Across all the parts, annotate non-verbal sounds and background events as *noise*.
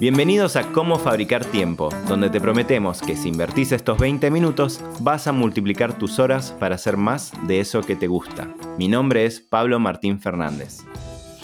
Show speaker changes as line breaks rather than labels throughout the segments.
Bienvenidos a Cómo Fabricar Tiempo, donde te prometemos que si invertís estos 20 minutos vas a multiplicar tus horas para hacer más de eso que te gusta. Mi nombre es Pablo Martín Fernández.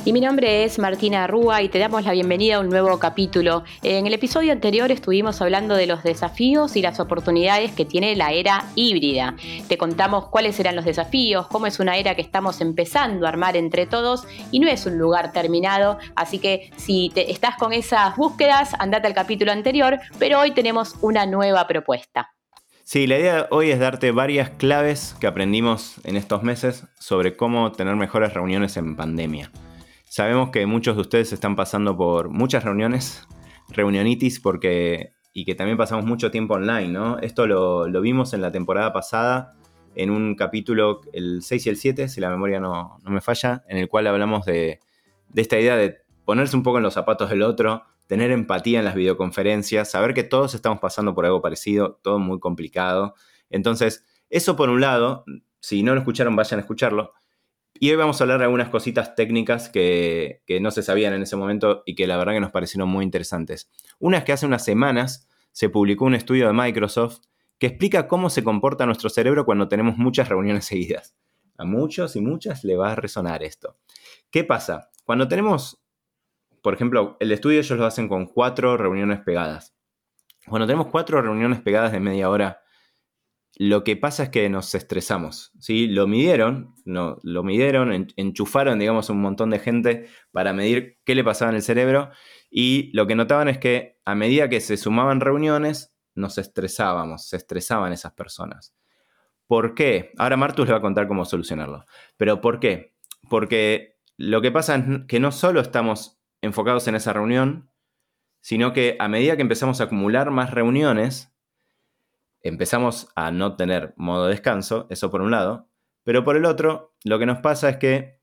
Y mi nombre es Martina Rúa y te damos la bienvenida a un nuevo capítulo. En el episodio anterior estuvimos hablando de los desafíos y las oportunidades que tiene la era híbrida. Te contamos cuáles eran los desafíos, cómo es una era que estamos empezando a armar entre todos y no es un lugar terminado. Así que si estás con esas búsquedas, andate al capítulo anterior, pero hoy tenemos una nueva propuesta.
Sí, la idea hoy es darte varias claves que aprendimos en estos meses sobre cómo tener mejores reuniones en pandemia. Sabemos que muchos de ustedes están pasando por muchas reuniones, reunionitis, porque, y que también pasamos mucho tiempo online, ¿no? Esto lo, vimos en la temporada pasada en un capítulo, el 6 y el 7, si la memoria no, me falla, en el cual hablamos de, de esta idea de ponerse un poco en los zapatos del otro, tener empatía en las videoconferencias, saber que todos estamos pasando por algo parecido, todo muy complicado. Entonces, eso por un lado, si no lo escucharon, vayan a escucharlo. Y hoy vamos a hablar de algunas cositas técnicas que, no se sabían en ese momento y que la verdad que nos parecieron muy interesantes. Una es que hace unas semanas se publicó un estudio de Microsoft que explica cómo se comporta nuestro cerebro cuando tenemos muchas reuniones *laughs* seguidas. A muchos y muchas le va a resonar esto. ¿Qué pasa? Cuando tenemos, por ejemplo, el estudio ellos lo hacen con cuatro reuniones pegadas. Cuando tenemos cuatro reuniones pegadas de media hora, lo que pasa es que nos estresamos, ¿sí? Lo midieron, no, lo midieron, enchufaron, digamos, un montón de gente para medir qué le pasaba en el cerebro y lo que notaban es que a medida que se sumaban reuniones, nos estresábamos, se estresaban esas personas. ¿Por qué? Ahora Martus le va a contar cómo solucionarlo. Pero ¿por qué? Porque lo que pasa es que no solo estamos enfocados en esa reunión, sino que a medida que empezamos a acumular más reuniones, empezamos a no tener modo descanso, eso por un lado, pero por el otro, lo que nos pasa es que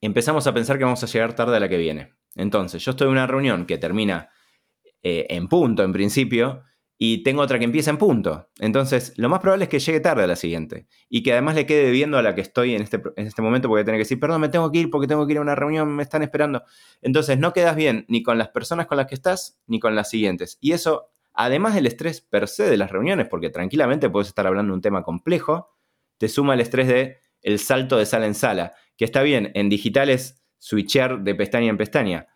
empezamos a pensar que vamos a llegar tarde a la que viene. Entonces, yo estoy en una reunión que termina eh, en punto en principio y tengo otra que empieza en punto. Entonces, lo más probable es que llegue tarde a la siguiente y que además le quede viendo a la que estoy en este, en este momento porque tener que decir, perdón, me tengo que ir porque tengo que ir a una reunión, me están esperando. Entonces, no quedas bien ni con las personas con las que estás ni con las siguientes. Y eso además del estrés per se de las reuniones, porque tranquilamente puedes estar hablando de un tema complejo, te suma el estrés de el salto de sala en sala, que está bien, en digital es switchear de pestaña en pestaña,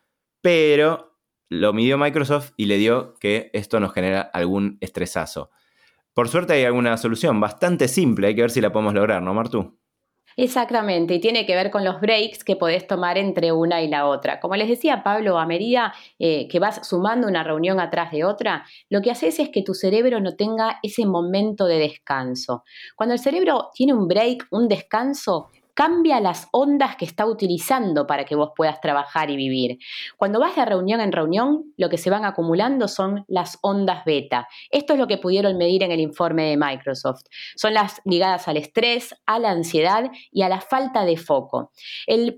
pero lo midió Microsoft y le dio que esto nos genera algún estresazo. Por suerte hay alguna solución bastante simple, hay que ver si la podemos lograr, ¿no, Martu?
Exactamente, y tiene que ver con los breaks que podés tomar entre una y la otra. Como les decía Pablo, a medida eh, que vas sumando una reunión atrás de otra, lo que haces es que tu cerebro no tenga ese momento de descanso. Cuando el cerebro tiene un break, un descanso, cambia las ondas que está utilizando para que vos puedas trabajar y vivir. Cuando vas de reunión en reunión, lo que se van acumulando son las ondas beta. Esto es lo que pudieron medir en el informe de Microsoft. Son las ligadas al estrés, a la ansiedad y a la falta de foco. El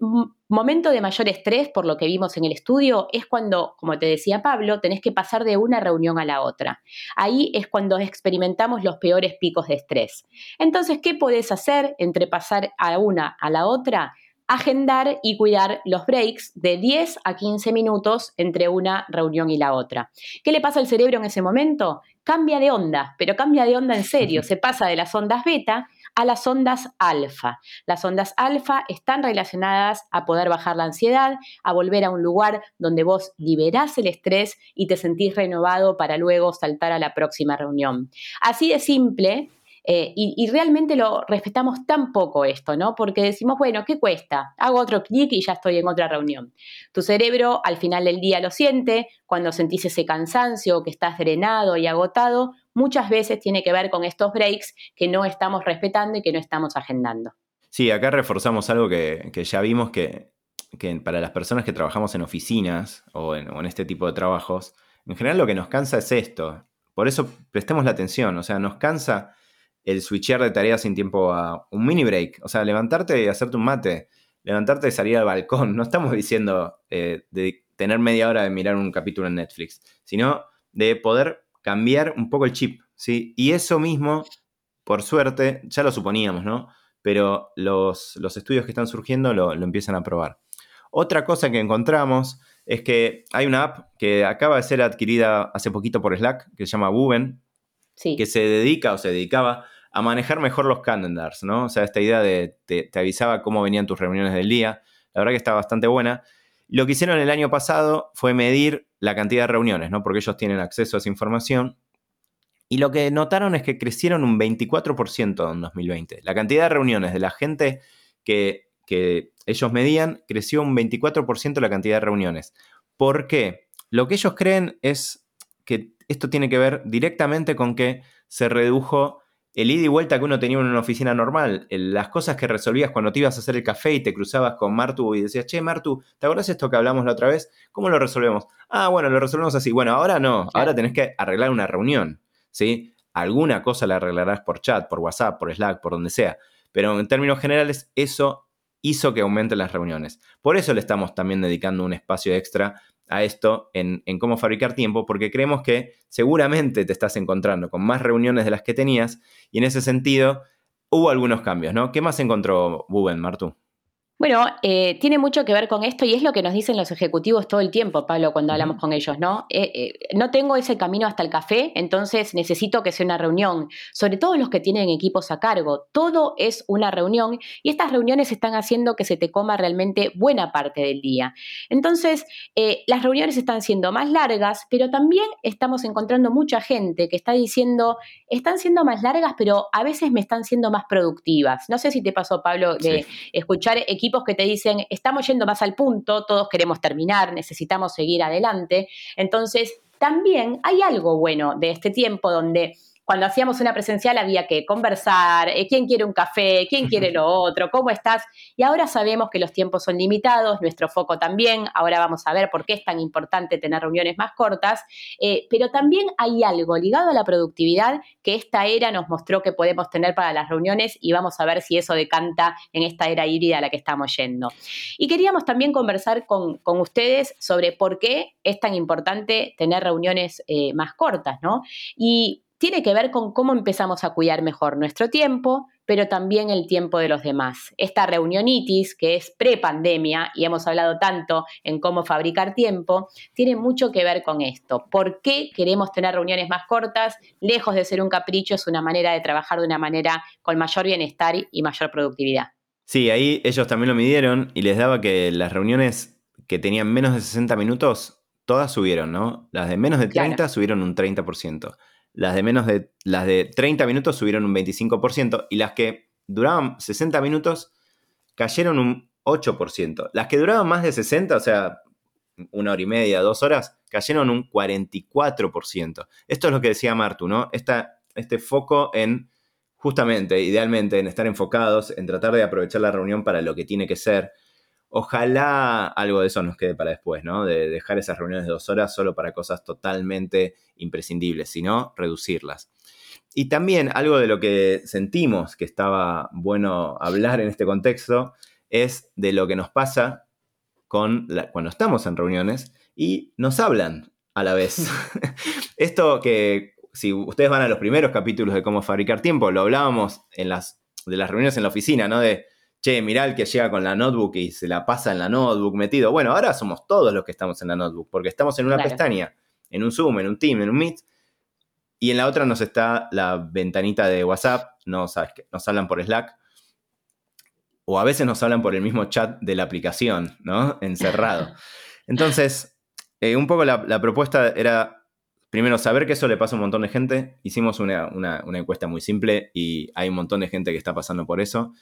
Momento de mayor estrés, por lo que vimos en el estudio, es cuando, como te decía Pablo, tenés que pasar de una reunión a la otra. Ahí es cuando experimentamos los peores picos de estrés. Entonces, ¿qué podés hacer entre pasar a una a la otra? agendar y cuidar los breaks de 10 a 15 minutos entre una reunión y la otra. ¿Qué le pasa al cerebro en ese momento? Cambia de onda, pero cambia de onda en serio. *laughs* Se pasa de las ondas beta a las ondas alfa. Las ondas alfa están relacionadas a poder bajar la ansiedad, a volver a un lugar donde vos liberás el estrés y te sentís renovado para luego saltar a la próxima reunión. Así de simple, eh, y, realmente lo respetamos tan poco esto, ¿no? Porque decimos, bueno, ¿qué cuesta? Hago otro clic y ya estoy en otra reunión. Tu cerebro al final del día lo siente, cuando sentís ese cansancio, que estás drenado y agotado, muchas veces tiene que ver con estos breaks que no estamos respetando y que no estamos agendando.
Sí, acá reforzamos algo que, ya vimos que, para las personas que trabajamos en oficinas o en, o en este tipo de trabajos, en general lo que nos cansa es esto. Por eso prestemos la atención, o sea, nos cansa el switchear de tareas sin tiempo a un mini break. O sea, levantarte y hacerte un mate, levantarte y salir al balcón. No estamos diciendo eh, de tener media hora de mirar un capítulo en Netflix, sino de poder cambiar un poco el chip, ¿sí? Y eso mismo, por suerte, ya lo suponíamos, ¿no? Pero los, estudios que están surgiendo lo, empiezan a probar. Otra cosa que encontramos es que hay una app que acaba de ser adquirida hace poquito por Slack, que se llama Buben, que se dedica o se dedicaba a manejar mejor los calendars, ¿no? O sea, esta idea de te, te, avisaba cómo venían tus reuniones del día. La verdad que está bastante buena. Lo que hicieron el año pasado fue medir la cantidad de reuniones, ¿no? Porque ellos tienen acceso a esa información. Y lo que notaron es que crecieron un 24% en 2020. La cantidad de reuniones de la gente que, que ellos medían creció un 24% la cantidad de reuniones. ¿Por qué? Lo que ellos creen es que esto tiene que ver directamente con que se redujo el ida y vuelta que uno tenía en una oficina normal, las cosas que resolvías cuando te ibas a hacer el café y te cruzabas con Martu y decías, che, Martu, ¿te acordás esto que hablamos la otra vez? ¿Cómo lo resolvemos? Ah, bueno, lo resolvemos así. Bueno, ahora no, ahora tenés que arreglar una reunión, ¿sí? Alguna cosa la arreglarás por chat, por WhatsApp, por Slack, por donde sea. Pero en términos generales, eso hizo que aumenten las reuniones. Por eso le estamos también dedicando un espacio extra a esto en, cómo fabricar tiempo, porque creemos que seguramente te estás encontrando con más reuniones de las que tenías y en ese sentido hubo algunos cambios, ¿no? ¿Qué más encontró Buben, Martu?
Bueno, eh, tiene mucho que ver con esto y es lo que nos dicen los ejecutivos todo el tiempo, Pablo, cuando hablamos con ellos, ¿no? Eh, eh, no tengo ese camino hasta el café, entonces necesito que sea una reunión, sobre todo los que tienen equipos a cargo. Todo es una reunión y estas reuniones están haciendo que se te coma realmente buena parte del día. Entonces, las reuniones están siendo más largas, pero también estamos encontrando mucha gente que está diciendo, están siendo más largas, pero a veces me están siendo más productivas. No sé si te pasó, Pablo, de escuchar equipos equipos que te dicen, estamos yendo más al punto, todos queremos terminar, necesitamos seguir adelante. Entonces, también hay algo bueno de este tiempo donde cuando hacíamos una presencial había que conversar, eh, quién quiere un café, quién *laughs* quiere lo otro, cómo estás. Y ahora sabemos que los tiempos son limitados, nuestro foco también. Ahora vamos a ver por qué es tan importante tener reuniones más cortas. Eh, pero también hay algo ligado a la productividad que esta era nos mostró que podemos tener para las reuniones y vamos a ver si eso decanta en esta era híbrida a la que estamos yendo. Y queríamos también conversar con, ustedes sobre por qué es tan importante tener reuniones eh, más cortas, ¿no? Y tiene que ver con cómo empezamos a cuidar mejor nuestro tiempo, pero también el tiempo de los demás. Esta reunionitis, que es pre-pandemia, y hemos hablado tanto en cómo fabricar tiempo, tiene mucho que ver con esto. ¿Por qué queremos tener reuniones más cortas? Lejos de ser un capricho, es una manera de trabajar de una manera con mayor bienestar y mayor productividad.
Sí, ahí ellos también lo midieron y les daba que las reuniones que tenían menos de 60 minutos, todas subieron, ¿no? Las de menos de 30 subieron un 30%. Las de menos de, las de 30 minutos subieron un 25% y las que duraban 60 minutos cayeron un 8%. Las que duraban más de 60, o sea, una hora y media, dos horas, cayeron un 44%. Esto es lo que decía Martu, ¿no? este foco en, justamente, idealmente, en estar enfocados, en tratar de aprovechar la reunión para lo que tiene que ser, Ojalá algo de eso nos quede para después, ¿no? De dejar esas reuniones de dos horas solo para cosas totalmente imprescindibles, sino reducirlas. Y también algo de lo que sentimos que estaba bueno hablar en este contexto es de lo que nos pasa con cuando estamos en reuniones y nos hablan a la vez. *laughs* Esto que si ustedes van a los primeros capítulos de cómo fabricar tiempo, lo hablábamos en las, de las reuniones en la oficina, ¿no? De che, mirá el que llega con la notebook y se la pasa en la notebook metido. Bueno, ahora somos todos los que estamos en la notebook, porque estamos en una pestaña, en un Zoom, en un Team, en un Meet, y en la otra nos está la ventanita de WhatsApp, nos, nos hablan por Slack, o a veces nos hablan por el mismo chat de la aplicación, ¿no? *laughs* Encerrado. Entonces, eh, un poco la, propuesta era, primero, saber que eso le pasa a un montón de gente. Hicimos una, una encuesta muy simple y hay un montón de gente que está pasando por eso.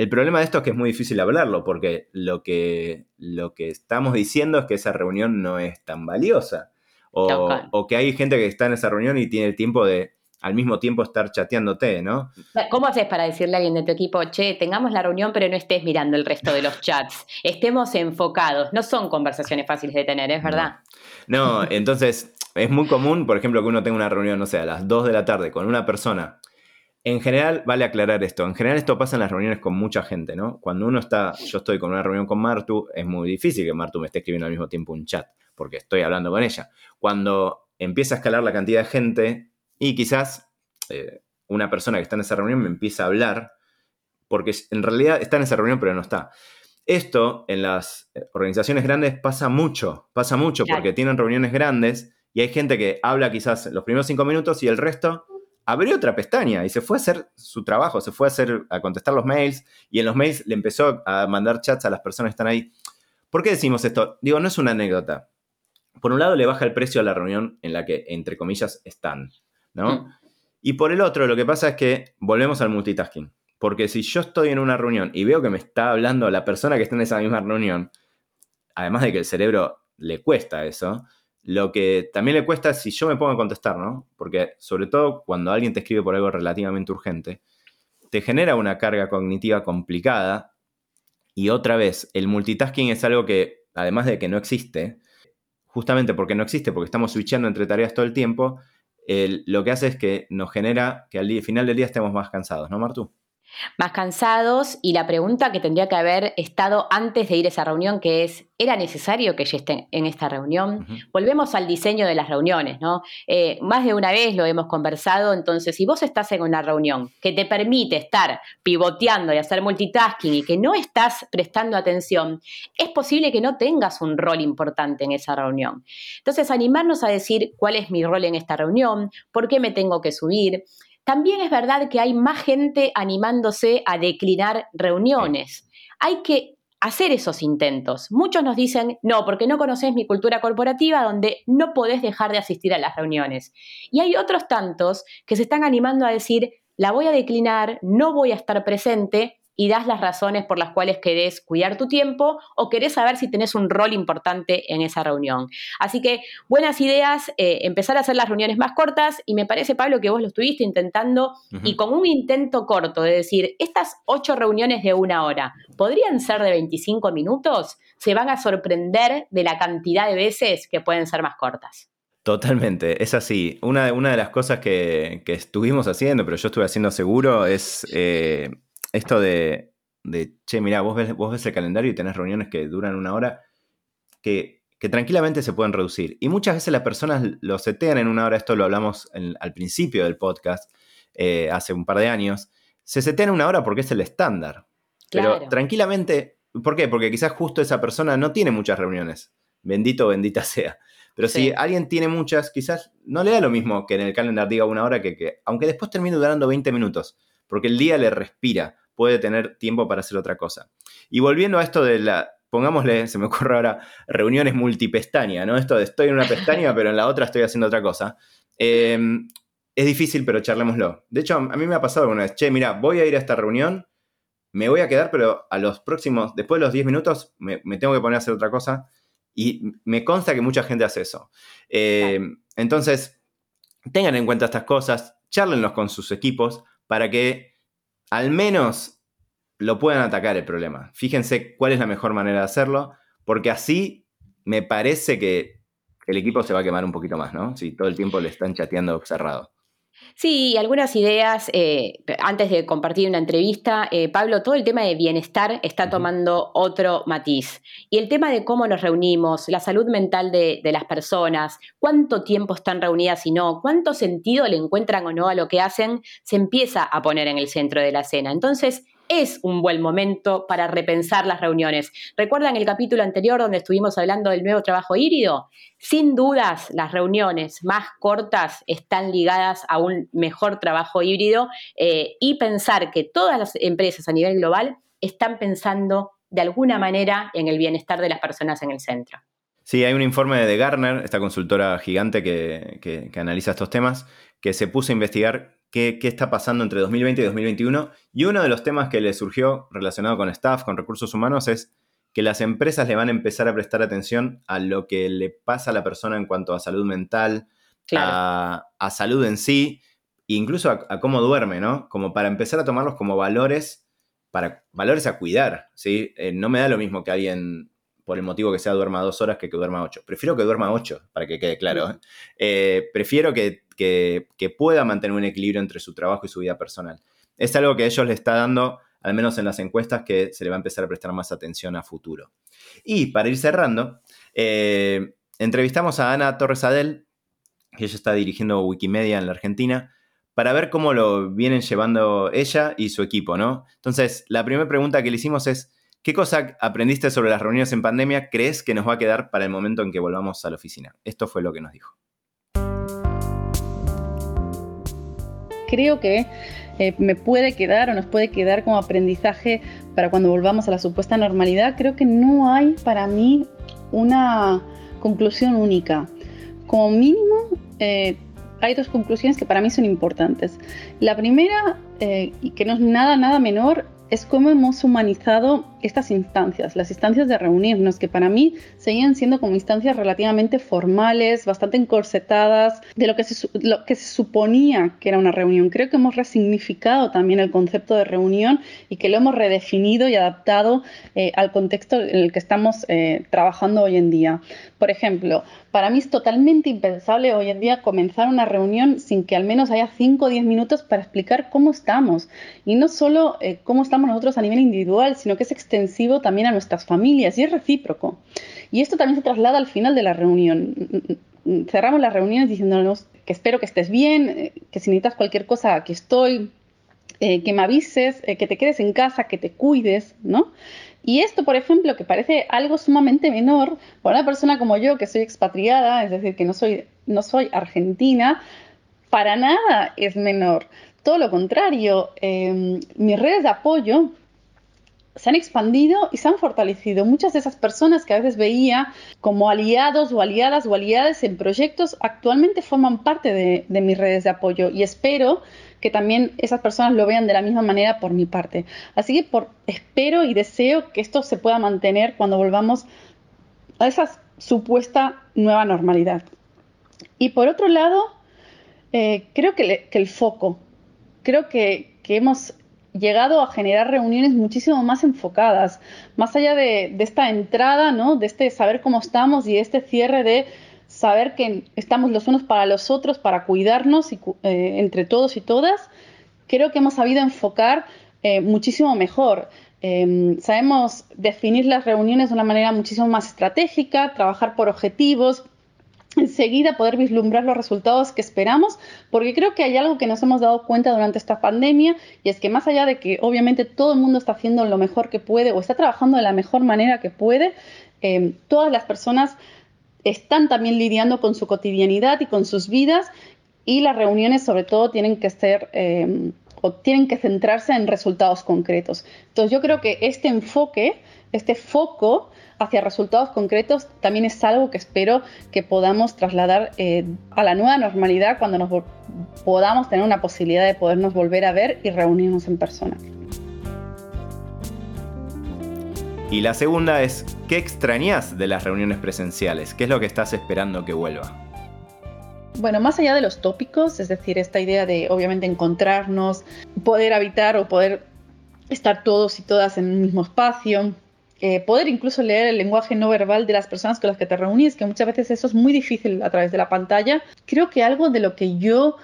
El problema de esto es que es muy difícil hablarlo, porque lo que, lo que estamos diciendo es que esa reunión no es tan valiosa. O, que hay gente que está en esa reunión y tiene el tiempo de al mismo tiempo estar chateándote, ¿no?
¿Cómo haces para decirle a alguien de tu equipo, che, tengamos la reunión, pero no estés mirando el resto de los *laughs* chats? Estemos enfocados. No son conversaciones fáciles de tener, ¿es verdad?
No, entonces es muy común, por ejemplo, que uno tenga una reunión, no sé, a las 2 de la tarde con una persona En general, vale aclarar esto. En general, esto pasa en las reuniones con mucha gente, ¿no? Cuando uno está, yo estoy con una reunión con Martu, es muy difícil que Martu me esté escribiendo al mismo tiempo un chat, porque estoy hablando con ella. Cuando empieza a escalar la cantidad de gente y quizás eh, una persona que está en esa reunión me empieza a hablar, porque en realidad está en esa reunión, pero no está. Esto en las eh, organizaciones grandes pasa mucho, pasa mucho, porque tienen reuniones grandes y hay gente que habla quizás los primeros cinco minutos y el resto abrió otra pestaña y se fue a hacer su trabajo, se fue a hacer a contestar los mails y en los mails le empezó a mandar chats a las personas que están ahí. ¿Por qué decimos esto? Digo, no es una anécdota. Por un lado le baja el precio a la reunión en la que, entre comillas, están, ¿no? Mm. Y por el otro, lo que pasa es que volvemos al multitasking. Porque si yo estoy en una reunión y veo que me está hablando la persona que está en esa misma reunión, además de que el cerebro le cuesta eso, lo que también le cuesta es si yo me pongo a contestar, ¿no? Porque sobre todo cuando alguien te escribe por algo relativamente urgente, te genera una carga cognitiva complicada y otra vez, el multitasking es algo que, además de que no existe, justamente porque no existe, porque estamos switchando entre tareas todo el tiempo, lo que hace es que nos genera que al final del día estemos más cansados, ¿no, Martu?
Más cansados y la pregunta que tendría que haber estado antes de ir a esa reunión, que es, ¿era necesario que yo esté en esta reunión? Volvemos al diseño de las reuniones, ¿no? Eh, más de una vez lo hemos conversado, entonces si vos estás en una reunión que te permite estar pivoteando y hacer multitasking y que no estás prestando atención, es posible que no tengas un rol importante en esa reunión. Entonces, animarnos a decir cuál es mi rol en esta reunión, por qué me tengo que subir. También es verdad que hay más gente animándose a declinar reuniones. Hay que hacer esos intentos. Muchos nos dicen, no, porque no conoces mi cultura corporativa donde no podés dejar de asistir a las reuniones. Y hay otros tantos que se están animando a decir, la voy a declinar, no voy a estar presente y das las razones por las cuales querés cuidar tu tiempo o querés saber si tenés un rol importante en esa reunión. Así que buenas ideas, eh, empezar a hacer las reuniones más cortas y me parece, Pablo, que vos lo estuviste intentando y con un intento corto de decir, estas ocho reuniones de una hora podrían ser de 25 minutos, se van a sorprender de la cantidad de veces que pueden ser más cortas.
Totalmente, es así. Una, una de las cosas que, estuvimos haciendo, pero yo estuve haciendo seguro, es eh, esto de, che, mira, vos ves, vos ves el calendario y tenés reuniones que duran una hora, que, tranquilamente se pueden reducir. Y muchas veces las personas lo setean en una hora, esto lo hablamos al principio del podcast, eh, hace un par de años, se setean en una hora porque es el estándar. Pero tranquilamente, ¿por qué? Porque quizás justo esa persona no tiene muchas reuniones. Bendito o bendita *laughs* sea. Pero si alguien tiene muchas, quizás no le da lo mismo que en el calendar diga una hora que, que aunque después termine durando 20 minutos, porque el día le respira puede tener tiempo para hacer otra cosa. Y volviendo a esto de la, pongámosle, se me ocurre ahora, reuniones multipestaña, ¿no? Esto de estoy en una pestaña, *laughs* pero en la otra estoy haciendo otra cosa. Em, es difícil, pero charlémoslo. De hecho, a mí me ha pasado alguna vez, che, mira, voy a ir a esta reunión, me voy a quedar, pero a los próximos, después de los 10 minutos, me, tengo que poner a hacer otra cosa. Y me consta que mucha gente hace eso. Em, entonces, tengan en cuenta estas cosas, charlenlos con sus equipos para que al menos lo puedan atacar el problema. Fíjense cuál es la mejor manera de hacerlo, porque así me parece que el equipo se va a quemar un poquito más, ¿no? Si todo el tiempo le están chateando cerrado.
Sí, algunas ideas. Eh, antes de compartir una entrevista, eh, Pablo, todo el tema de bienestar está tomando otro matiz. Y el tema de cómo nos reunimos, la salud mental de, de, las personas, cuánto tiempo están reunidas y no, cuánto sentido le encuentran o no a lo que hacen, se empieza a poner en el centro de la escena. Entonces, es un buen momento para repensar las reuniones. ¿Recuerdan el capítulo anterior donde estuvimos hablando del nuevo trabajo híbrido? Sin dudas, las reuniones más cortas están ligadas a un mejor trabajo híbrido eh, y pensar que todas las empresas a nivel global están pensando de alguna manera en el bienestar de las personas en el centro.
Sí, hay un informe de Gartner, esta consultora gigante que analiza estos temas, que se puso a investigar qué, está pasando entre 2020 y 2021. Y uno de los temas que le surgió relacionado con staff, con recursos humanos, es que las empresas le van a empezar a prestar atención a lo que le pasa a la persona en cuanto a salud mental, a, salud en sí, e incluso a, cómo duerme, ¿no? Como para empezar a tomarlos como valores, para valores a cuidar, ¿sí? Eh, no me da lo mismo que alguien, por el motivo que sea, duerma dos horas que que duerma ocho. Prefiero que duerma ocho, para que quede claro. ¿eh? Eh, prefiero que que, que pueda mantener un equilibrio entre su trabajo y su vida personal. Es algo que ellos le está dando, al menos en las encuestas, que se le va a empezar a prestar más atención a futuro. Y para ir cerrando, eh, entrevistamos a Ana Torres Adel, que ella está dirigiendo Wikimedia en la Argentina, para ver cómo lo vienen llevando ella y su equipo, ¿no? Entonces, la primera pregunta que le hicimos es, ¿qué cosa aprendiste sobre las reuniones en pandemia crees que nos va a quedar para el momento en que volvamos a la oficina? Esto fue lo que nos dijo.
Creo que eh, me puede quedar o nos puede quedar como aprendizaje para cuando volvamos a la supuesta normalidad. Creo que no hay para mí una conclusión única. Como mínimo, eh, hay dos conclusiones que para mí son importantes. La primera, eh, y que no es nada, nada menor, es cómo hemos humanizado estas instancias, las instancias de reunirnos, que para mí seguían siendo como instancias relativamente formales, bastante encorsetadas, de lo que, se, lo que se suponía que era una reunión. Creo que hemos resignificado también el concepto de reunión y que lo hemos redefinido y adaptado eh, al contexto en el que estamos eh, trabajando hoy en día. Por ejemplo, para mí es totalmente impensable hoy en día comenzar una reunión sin que al menos haya 5 o 10 minutos para explicar cómo estamos. Y no solo eh, cómo estamos nosotros a nivel individual, sino que es extensivo también a nuestras familias y es recíproco. Y esto también se traslada al final de la reunión. Cerramos las reuniones diciéndonos que espero que estés bien, eh, que si necesitas cualquier cosa, aquí estoy, eh, que me avises, eh, que te quedes en casa, que te cuides, ¿no? Y esto, por ejemplo, que parece algo sumamente menor para una persona como yo, que soy expatriada, es decir, que no soy, no soy argentina, para nada es menor. Todo lo contrario, em, mis redes de apoyo se han expandido y se han fortalecido. Muchas de esas personas que a veces veía como aliados o aliadas o aliadas en proyectos actualmente forman parte de, mis redes de apoyo y espero que también esas personas lo vean de la misma manera por mi parte. Así que por, espero y deseo que esto se pueda mantener cuando volvamos a esa supuesta nueva normalidad. Y por otro lado, eh, creo que, el foco, creo que, que hemos llegado a generar reuniones muchísimo más enfocadas, más allá de, esta entrada, ¿no? de este saber cómo estamos y este cierre de saber que estamos los unos para los otros, para cuidarnos y, eh, entre todos y todas, creo que hemos sabido enfocar eh, muchísimo mejor. Em, sabemos definir las reuniones de una manera muchísimo más estratégica, trabajar por objetivos, enseguida poder vislumbrar los resultados que esperamos, porque creo que hay algo que nos hemos dado cuenta durante esta pandemia y es que más allá de que obviamente todo el mundo está haciendo lo mejor que puede o está trabajando de la mejor manera que puede, eh, todas las personas están también lidiando con su cotidianidad y con sus vidas y las reuniones sobre todo tienen que ser eh, o tienen que centrarse en resultados concretos. Entonces yo creo que este enfoque, este foco hacia resultados concretos también es algo que espero que podamos trasladar eh, a la nueva normalidad cuando nos podamos tener una posibilidad de podernos volver a ver y reunirnos en persona.
Y la segunda es, ¿qué extrañas de las reuniones presenciales? ¿Qué es lo que estás esperando que vuelva?
Bueno, más allá de los tópicos, es decir, esta idea de obviamente encontrarnos, poder habitar o poder estar todos y todas en un mismo espacio, eh, poder incluso leer el lenguaje no verbal de las personas con las que te reunís, que muchas veces eso es muy difícil a través de la pantalla. Creo que algo de lo que yo,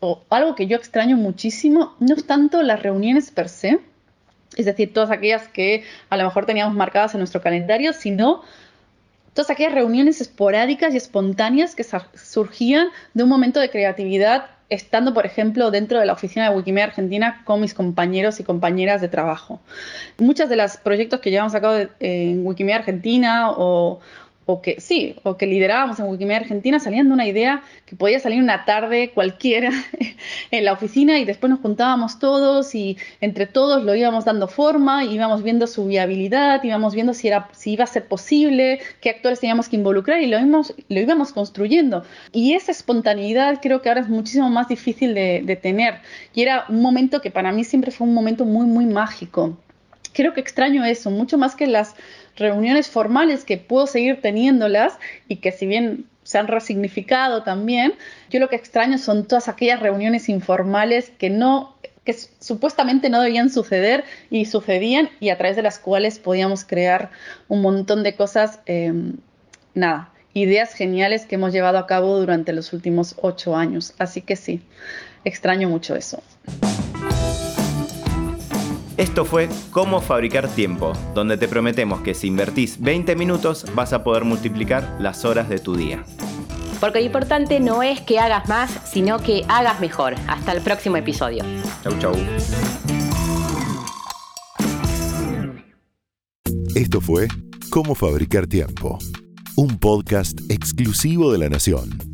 o algo que yo extraño muchísimo, no es tanto las reuniones per se, es decir, todas aquellas que a lo mejor teníamos marcadas en nuestro calendario, sino todas aquellas reuniones esporádicas y espontáneas que surgían de un momento de creatividad estando, por ejemplo, dentro de la oficina de Wikimedia Argentina con mis compañeros y compañeras de trabajo. Muchos de los proyectos que llevamos a cabo en Wikimedia Argentina o, o que sí, o que liderábamos en Wikimedia Argentina, salían de una idea que podía salir una tarde cualquiera *laughs* en la oficina y después nos juntábamos todos y entre todos lo íbamos dando forma, íbamos viendo su viabilidad, íbamos viendo si, era, si iba a ser posible, qué actores teníamos que involucrar y lo íbamos, lo íbamos construyendo. Y esa espontaneidad creo que ahora es muchísimo más difícil de, de tener y era un momento que para mí siempre fue un momento muy, muy mágico. Creo que extraño eso, mucho más que las reuniones formales que puedo seguir teniéndolas y que si bien se han resignificado también, yo lo que extraño son todas aquellas reuniones informales que no que supuestamente no debían suceder y sucedían y a través de las cuales podíamos crear un montón de cosas, em, nada, ideas geniales que hemos llevado a cabo durante los últimos ocho años. Así que sí, extraño mucho eso.
Esto fue Cómo fabricar tiempo, donde te prometemos que si invertís 20 minutos vas a poder multiplicar las horas de tu día.
Porque lo importante no es que hagas más, sino que hagas mejor. Hasta el próximo episodio.
Chau, chau.
Esto fue Cómo fabricar tiempo, un podcast exclusivo de La Nación.